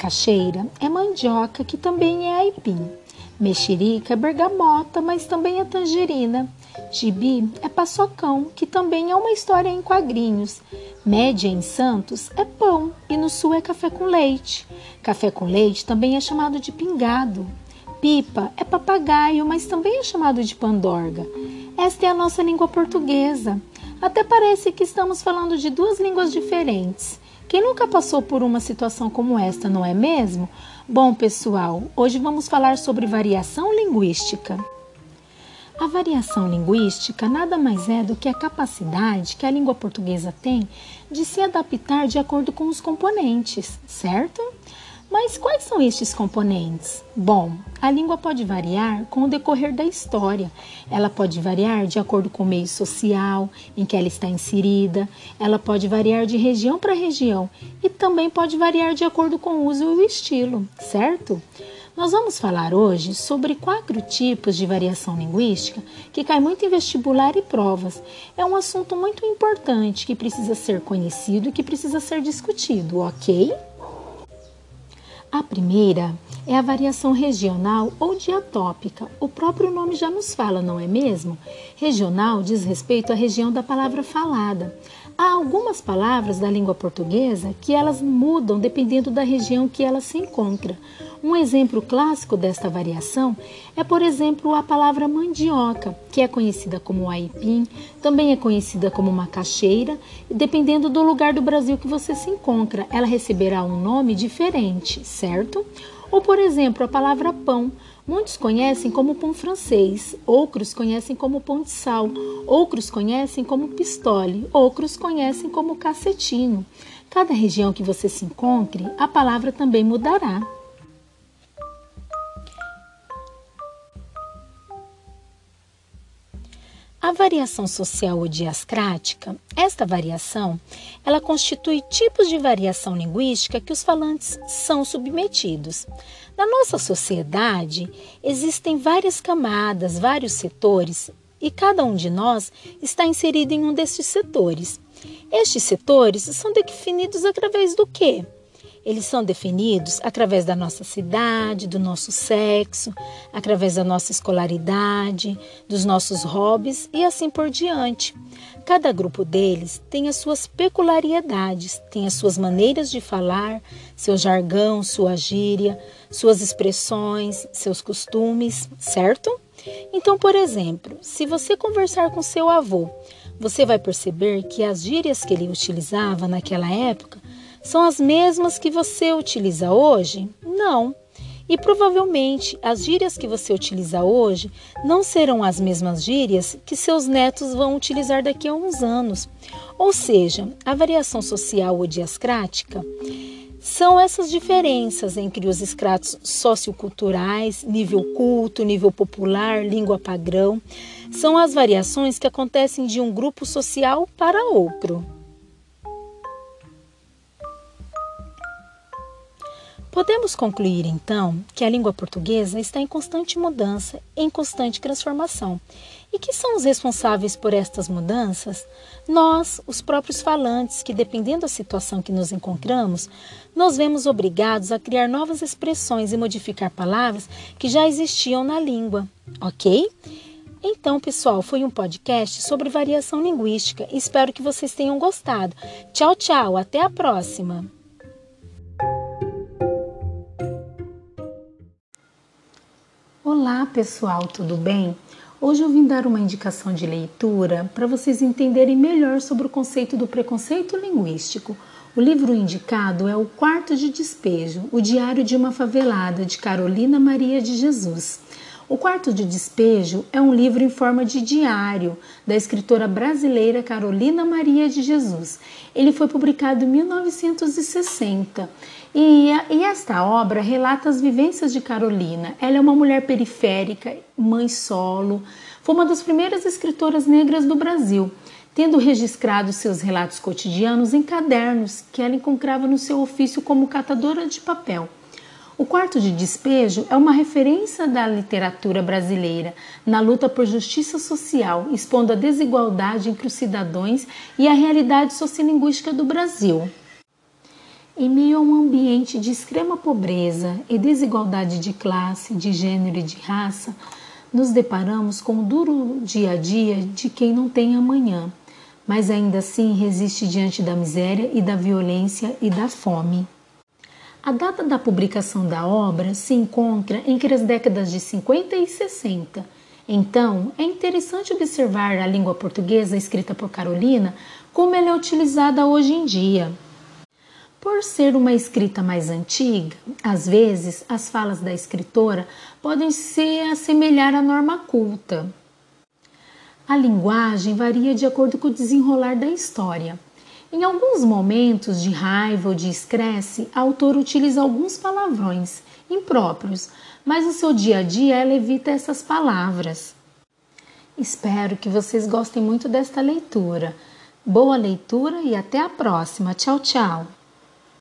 Macaxeira é mandioca, que também é aipim. Mexerica é bergamota, mas também é tangerina. Gibi é paçocão, que também é uma história em quadrinhos. Média em Santos é pão e no sul é café com leite. Café com leite também é chamado de pingado. Pipa é papagaio, mas também é chamado de pandorga. Esta é a nossa língua portuguesa. Até parece que estamos falando de duas línguas diferentes. Quem nunca passou por uma situação como esta, não é mesmo? Bom, pessoal, hoje vamos falar sobre variação linguística. A variação linguística nada mais é do que a capacidade que a língua portuguesa tem de se adaptar de acordo com os componentes, certo? Mas quais são estes componentes? Bom, a língua pode variar com o decorrer da história. Ela pode variar de acordo com o meio social em que ela está inserida, ela pode variar de região para região e também pode variar de acordo com o uso e o estilo, certo? Nós vamos falar hoje sobre quatro tipos de variação linguística que cai muito em vestibular e provas. É um assunto muito importante que precisa ser conhecido e que precisa ser discutido, ok? A primeira é a variação regional ou diatópica. O próprio nome já nos fala, não é mesmo? Regional diz respeito à região da palavra falada. Há algumas palavras da língua portuguesa que elas mudam dependendo da região que ela se encontra. Um exemplo clássico desta variação é, por exemplo, a palavra mandioca, que é conhecida como aipim, também é conhecida como macaxeira, e dependendo do lugar do Brasil que você se encontra, ela receberá um nome diferente, certo? Ou, por exemplo, a palavra pão. Muitos conhecem como pão francês, outros conhecem como pão de sal, outros conhecem como pistole, outros conhecem como cacetino. Cada região que você se encontre, a palavra também mudará. A variação social ou diascrática, esta variação, ela constitui tipos de variação linguística que os falantes são submetidos. Na nossa sociedade, existem várias camadas, vários setores, e cada um de nós está inserido em um destes setores. Estes setores são definidos através do quê? Eles são definidos através da nossa cidade, do nosso sexo, através da nossa escolaridade, dos nossos hobbies e assim por diante. Cada grupo deles tem as suas peculiaridades, tem as suas maneiras de falar, seu jargão, sua gíria, suas expressões, seus costumes, certo? Então, por exemplo, se você conversar com seu avô, você vai perceber que as gírias que ele utilizava naquela época são as mesmas que você utiliza hoje? Não. E provavelmente as gírias que você utiliza hoje não serão as mesmas gírias que seus netos vão utilizar daqui a uns anos. Ou seja, a variação social ou diascrática são essas diferenças entre os escratos socioculturais, nível culto, nível popular, língua padrão. São as variações que acontecem de um grupo social para outro. Podemos concluir então que a língua portuguesa está em constante mudança, em constante transformação. E que são os responsáveis por estas mudanças? Nós, os próprios falantes, que dependendo da situação que nos encontramos, nos vemos obrigados a criar novas expressões e modificar palavras que já existiam na língua, ok? Então, pessoal, foi um podcast sobre variação linguística. Espero que vocês tenham gostado. Tchau, tchau, até a próxima! Pessoal, tudo bem? Hoje eu vim dar uma indicação de leitura para vocês entenderem melhor sobre o conceito do preconceito linguístico. O livro indicado é O Quarto de Despejo, o Diário de uma Favelada, de Carolina Maria de Jesus. O Quarto de Despejo é um livro em forma de diário da escritora brasileira Carolina Maria de Jesus. Ele foi publicado em 1960 e, e, esta obra relata as vivências de Carolina. Ela é uma mulher periférica, mãe solo, foi uma das primeiras escritoras negras do Brasil, tendo registrado seus relatos cotidianos em cadernos que ela encontrava no seu ofício como catadora de papel. O Quarto de Despejo é uma referência da literatura brasileira na luta por justiça social, expondo a desigualdade entre os cidadãos e a realidade sociolinguística do Brasil. Em meio a um ambiente de extrema pobreza e desigualdade de classe, de gênero e de raça, nos deparamos com o duro dia a dia de quem não tem amanhã, mas ainda assim resiste diante da miséria e da violência e da fome. A data da publicação da obra se encontra entre as décadas de 50 e 60. Então, é interessante observar a língua portuguesa escrita por Carolina como ela é utilizada hoje em dia. Por ser uma escrita mais antiga, às vezes as falas da escritora podem se assemelhar à norma culta. A linguagem varia de acordo com o desenrolar da história. Em alguns momentos de raiva ou de estresse, a autora utiliza alguns palavrões impróprios, mas no seu dia a dia ela evita essas palavras. Espero que vocês gostem muito desta leitura. Boa leitura e até a próxima. Tchau, tchau.